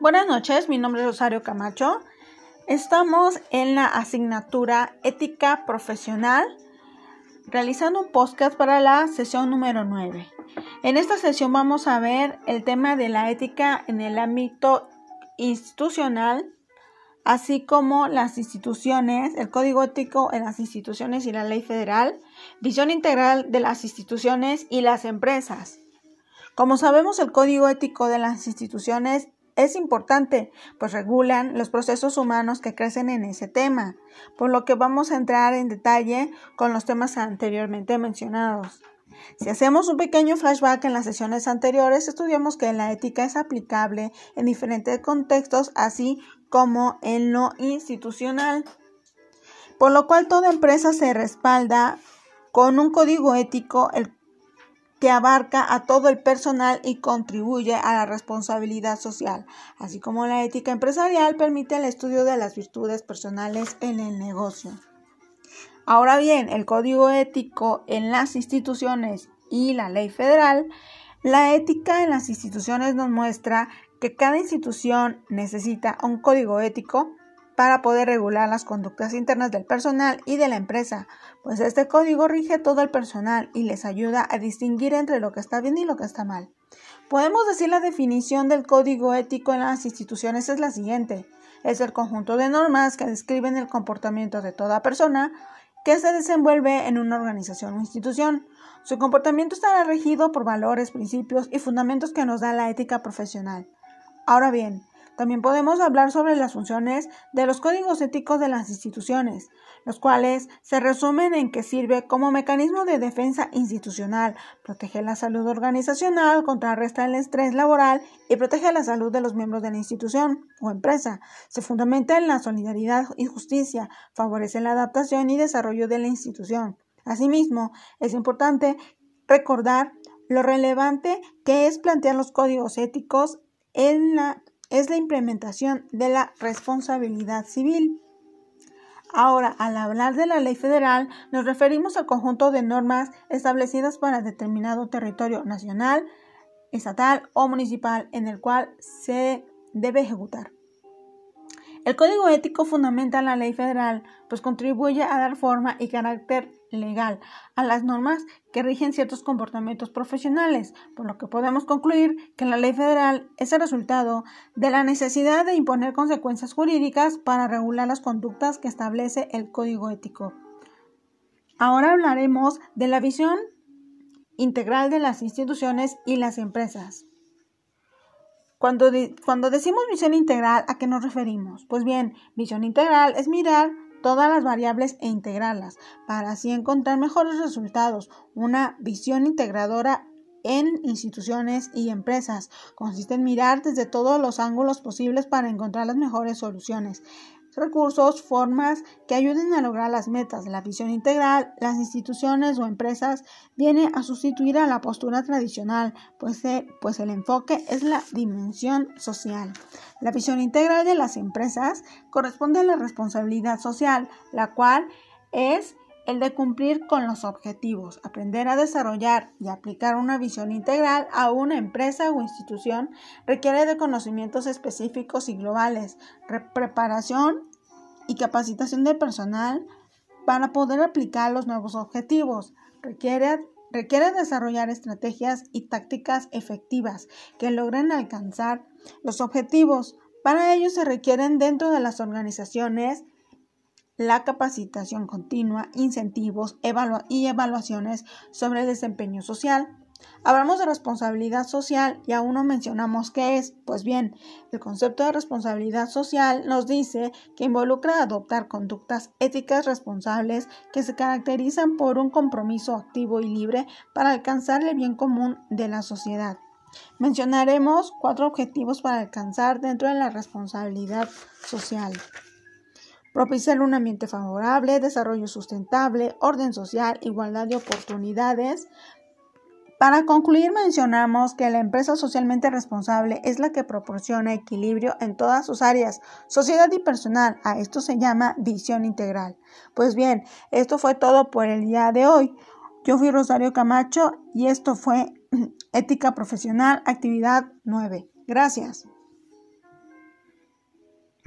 Buenas noches, mi nombre es Rosario Camacho. Estamos en la asignatura Ética Profesional realizando un podcast para la sesión número 9. En esta sesión vamos a ver el tema de la ética en el ámbito institucional, así como las instituciones, el código ético en las instituciones y la ley federal, visión integral de las instituciones y las empresas. Como sabemos, el código ético de las instituciones es importante, pues regulan los procesos humanos que crecen en ese tema, por lo que vamos a entrar en detalle con los temas anteriormente mencionados. Si hacemos un pequeño flashback en las sesiones anteriores, estudiamos que la ética es aplicable en diferentes contextos, así como en lo institucional, por lo cual toda empresa se respalda con un código ético, el que abarca a todo el personal y contribuye a la responsabilidad social, así como la ética empresarial permite el estudio de las virtudes personales en el negocio. Ahora bien, el código ético en las instituciones y la ley federal, la ética en las instituciones nos muestra que cada institución necesita un código ético para poder regular las conductas internas del personal y de la empresa, pues este código rige todo el personal y les ayuda a distinguir entre lo que está bien y lo que está mal. Podemos decir la definición del código ético en las instituciones es la siguiente. Es el conjunto de normas que describen el comportamiento de toda persona que se desenvuelve en una organización o institución. Su comportamiento estará regido por valores, principios y fundamentos que nos da la ética profesional. Ahora bien, también podemos hablar sobre las funciones de los códigos éticos de las instituciones, los cuales se resumen en que sirve como mecanismo de defensa institucional, protege la salud organizacional, contrarresta el estrés laboral y protege la salud de los miembros de la institución o empresa. Se fundamenta en la solidaridad y justicia, favorece la adaptación y desarrollo de la institución. Asimismo, es importante recordar lo relevante que es plantear los códigos éticos en la es la implementación de la responsabilidad civil. Ahora, al hablar de la ley federal, nos referimos al conjunto de normas establecidas para determinado territorio nacional, estatal o municipal en el cual se debe ejecutar. El código ético fundamenta la ley federal, pues contribuye a dar forma y carácter legal a las normas que rigen ciertos comportamientos profesionales, por lo que podemos concluir que la ley federal es el resultado de la necesidad de imponer consecuencias jurídicas para regular las conductas que establece el código ético. Ahora hablaremos de la visión integral de las instituciones y las empresas. Cuando, cuando decimos visión integral, ¿a qué nos referimos? Pues bien, visión integral es mirar todas las variables e integrarlas para así encontrar mejores resultados. Una visión integradora en instituciones y empresas consiste en mirar desde todos los ángulos posibles para encontrar las mejores soluciones recursos, formas que ayuden a lograr las metas. La visión integral, las instituciones o empresas viene a sustituir a la postura tradicional, pues, eh, pues el enfoque es la dimensión social. La visión integral de las empresas corresponde a la responsabilidad social, la cual es el de cumplir con los objetivos, aprender a desarrollar y aplicar una visión integral a una empresa o institución requiere de conocimientos específicos y globales, preparación y capacitación del personal para poder aplicar los nuevos objetivos. Requiere, requiere desarrollar estrategias y tácticas efectivas que logren alcanzar los objetivos. Para ello se requieren dentro de las organizaciones la capacitación continua, incentivos y evaluaciones sobre el desempeño social. Hablamos de responsabilidad social y aún no mencionamos qué es. Pues bien, el concepto de responsabilidad social nos dice que involucra adoptar conductas éticas responsables que se caracterizan por un compromiso activo y libre para alcanzar el bien común de la sociedad. Mencionaremos cuatro objetivos para alcanzar dentro de la responsabilidad social propiciar un ambiente favorable, desarrollo sustentable, orden social, igualdad de oportunidades. Para concluir, mencionamos que la empresa socialmente responsable es la que proporciona equilibrio en todas sus áreas, sociedad y personal. A esto se llama visión integral. Pues bien, esto fue todo por el día de hoy. Yo fui Rosario Camacho y esto fue Ética Profesional, actividad 9. Gracias.